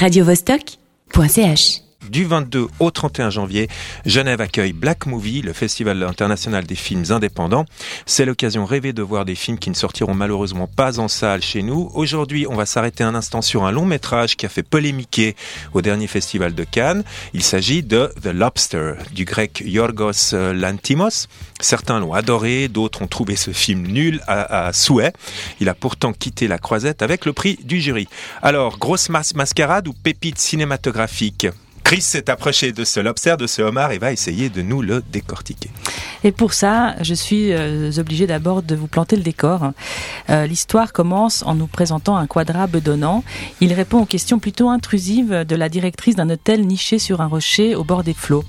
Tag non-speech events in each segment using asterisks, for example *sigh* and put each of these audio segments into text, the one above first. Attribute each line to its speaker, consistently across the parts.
Speaker 1: radiovostok.ch
Speaker 2: du 22 au 31 janvier, Genève accueille Black Movie, le festival international des films indépendants. C'est l'occasion rêvée de voir des films qui ne sortiront malheureusement pas en salle chez nous. Aujourd'hui, on va s'arrêter un instant sur un long métrage qui a fait polémiquer au dernier festival de Cannes. Il s'agit de The Lobster, du grec Yorgos Lantimos. Certains l'ont adoré, d'autres ont trouvé ce film nul à, souhait. Il a pourtant quitté la croisette avec le prix du jury. Alors, grosse mascarade ou pépite cinématographique? Chris s'est approché de ce lobster, de ce homard et va essayer de nous le décortiquer.
Speaker 3: Et pour ça, je suis euh, obligée d'abord de vous planter le décor. Euh, l'histoire commence en nous présentant un quadra bedonnant. Il répond aux questions plutôt intrusives de la directrice d'un hôtel niché sur un rocher au bord des flots.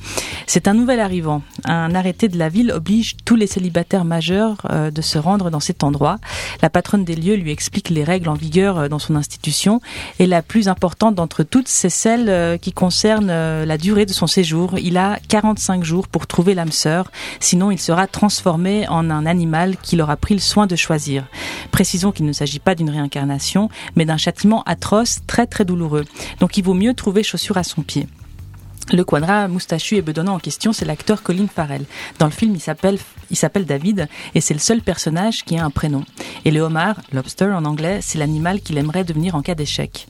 Speaker 3: C'est un nouvel arrivant. Un arrêté de la ville oblige tous les célibataires majeurs euh, de se rendre dans cet endroit. La patronne des lieux lui explique les règles en vigueur dans son institution et la plus importante d'entre toutes, c'est celle qui concerne la durée de son séjour. Il a 45 jours pour trouver l'âme sœur, il sera transformé en un animal qu'il aura pris le soin de choisir. Précisons qu'il ne s'agit pas d'une réincarnation, mais d'un châtiment atroce, très très douloureux. Donc il vaut mieux trouver chaussure à son pied. Le quadra moustachu et bedonnant en question, c'est l'acteur Colin Farrell. Dans le film, il s'appelle, il s'appelle David et c'est le seul personnage qui a un prénom. Et le homard, lobster en anglais, c'est l'animal qu'il aimerait devenir en cas d'échec.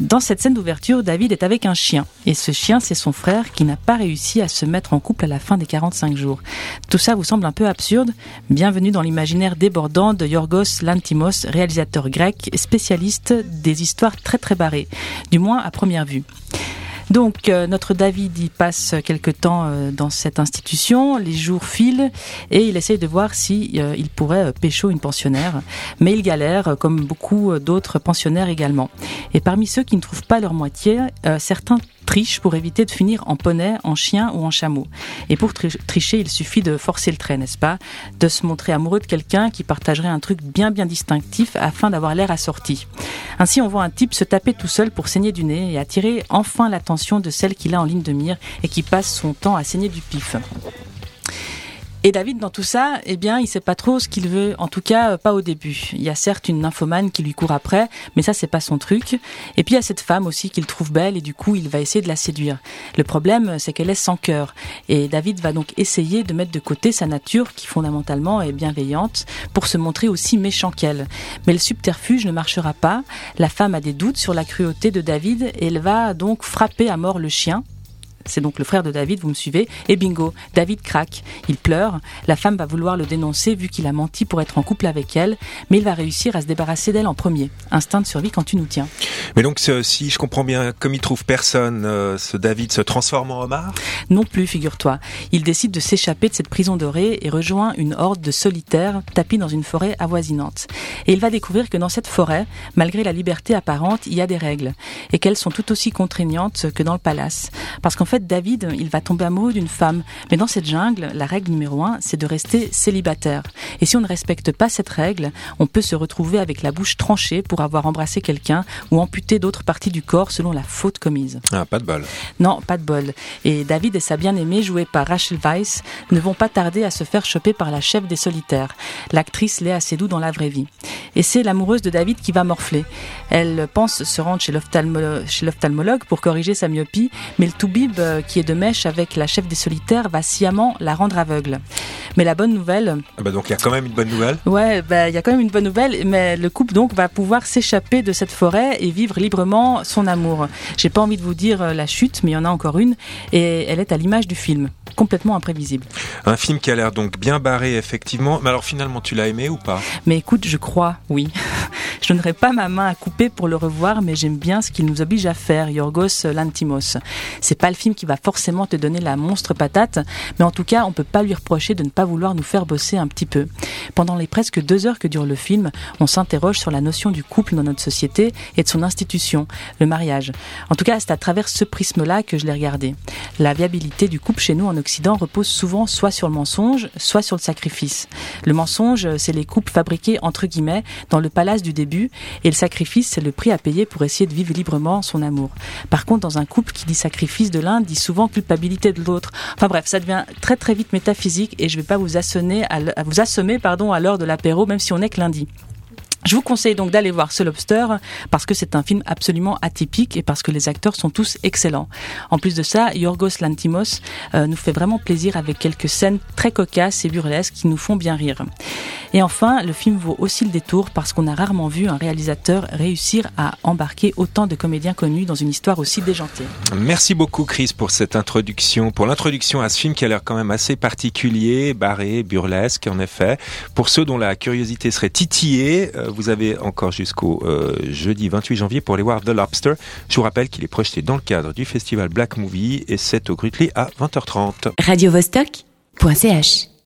Speaker 3: Dans cette scène d'ouverture, David est avec un chien. Et ce chien, c'est son frère qui n'a pas réussi à se mettre en couple à la fin des 45 jours. Tout ça vous semble un peu absurde Bienvenue dans l'imaginaire débordant de Yorgos Lantimos, réalisateur grec, spécialiste des histoires très très barrées. Du moins à première vue. Donc euh, notre David y passe quelque temps euh, dans cette institution, les jours filent et il essaye de voir si euh, il pourrait pécho une pensionnaire, mais il galère comme beaucoup d'autres pensionnaires également. Et parmi ceux qui ne trouvent pas leur moitié, certains triche pour éviter de finir en poney, en chien ou en chameau. Et pour tricher, il suffit de forcer le trait, n'est-ce pas? De se montrer amoureux de quelqu'un qui partagerait un truc bien bien distinctif afin d'avoir l'air assorti. Ainsi, on voit un type se taper tout seul pour saigner du nez et attirer enfin l'attention de celle qu'il a en ligne de mire et qui passe son temps à saigner du pif. Et David, dans tout ça, eh bien, il sait pas trop ce qu'il veut. En tout cas, euh, pas au début. Il y a certes une nymphomane qui lui court après, mais ça, c'est pas son truc. Et puis, il y a cette femme aussi qu'il trouve belle et du coup, il va essayer de la séduire. Le problème, c'est qu'elle est sans cœur. Et David va donc essayer de mettre de côté sa nature, qui fondamentalement est bienveillante, pour se montrer aussi méchant qu'elle. Mais le subterfuge ne marchera pas. La femme a des doutes sur la cruauté de David et elle va donc frapper à mort le chien c'est donc le frère de David, vous me suivez, et bingo, David craque, il pleure, la femme va vouloir le dénoncer vu qu'il a menti pour être en couple avec elle, mais il va réussir à se débarrasser d'elle en premier. Instinct de survie quand tu nous tiens.
Speaker 2: Mais donc si je comprends bien, comme il trouve personne, euh, ce David se transforme en homard?
Speaker 3: Non plus, figure-toi. Il décide de s'échapper de cette prison dorée et rejoint une horde de solitaires tapis dans une forêt avoisinante. Et il va découvrir que dans cette forêt, malgré la liberté apparente, il y a des règles et qu'elles sont tout aussi contraignantes que dans le palace. Parce qu'en fait, David, il va tomber amoureux d'une femme. Mais dans cette jungle, la règle numéro un, c'est de rester célibataire. Et si on ne respecte pas cette règle, on peut se retrouver avec la bouche tranchée pour avoir embrassé quelqu'un ou amputé d'autres parties du corps selon la faute commise.
Speaker 2: Ah, pas de bol.
Speaker 3: Non, pas de bol. Et David et sa bien-aimée, jouée par Rachel Weisz, ne vont pas tarder à se faire choper par la chef des solitaires, l'actrice Léa Seydoux dans la vraie vie. Et c'est l'amoureuse de David qui va morfler. Elle pense se rendre chez l'ophtalmologue pour corriger sa myopie, mais le toubib euh, qui est de mèche avec la chef des solitaires va sciemment la rendre aveugle. Mais la bonne nouvelle.
Speaker 2: Ah bah donc il y a quand même une bonne nouvelle.
Speaker 3: Ouais, bah il y a quand même une bonne nouvelle, mais le couple donc va pouvoir s'échapper de cette forêt et vivre librement son amour. J'ai pas envie de vous dire euh, la chute, mais il y en a encore une et elle est à l'image du film, complètement imprévisible.
Speaker 2: Un film qui a l'air donc bien barré effectivement. Mais alors finalement tu l'as aimé ou pas?
Speaker 3: Mais écoute, je crois, oui. *laughs* Je n'aurai pas ma main à couper pour le revoir, mais j'aime bien ce qu'il nous oblige à faire, Yorgos Lantimos. C'est pas le film qui va forcément te donner la monstre patate, mais en tout cas, on peut pas lui reprocher de ne pas vouloir nous faire bosser un petit peu. Pendant les presque deux heures que dure le film, on s'interroge sur la notion du couple dans notre société et de son institution, le mariage. En tout cas, c'est à travers ce prisme-là que je l'ai regardé. La viabilité du couple chez nous en Occident repose souvent soit sur le mensonge, soit sur le sacrifice. Le mensonge, c'est les couples fabriqués entre guillemets dans le palace du début, et le sacrifice, c'est le prix à payer pour essayer de vivre librement son amour. Par contre, dans un couple qui dit sacrifice de l'un, dit souvent culpabilité de l'autre. Enfin bref, ça devient très très vite métaphysique et je ne vais pas vous assommer à, vous assommer pardon à l'heure de l'apéro, même si on est que lundi. Je vous conseille donc d'aller voir ce Lobster parce que c'est un film absolument atypique et parce que les acteurs sont tous excellents. En plus de ça, Yorgos Lantimos euh, nous fait vraiment plaisir avec quelques scènes très cocasses et burlesques qui nous font bien rire. Et enfin, le film vaut aussi le détour parce qu'on a rarement vu un réalisateur réussir à embarquer autant de comédiens connus dans une histoire aussi déjantée.
Speaker 2: Merci beaucoup Chris pour cette introduction, pour l'introduction à ce film qui a l'air quand même assez particulier, barré, burlesque en effet. Pour ceux dont la curiosité serait titillée, euh, vous avez encore jusqu'au euh, jeudi 28 janvier pour aller voir The Lobster. Je vous rappelle qu'il est projeté dans le cadre du festival Black Movie et c'est au Grutli à 20h30.
Speaker 1: Radio -Vostok .ch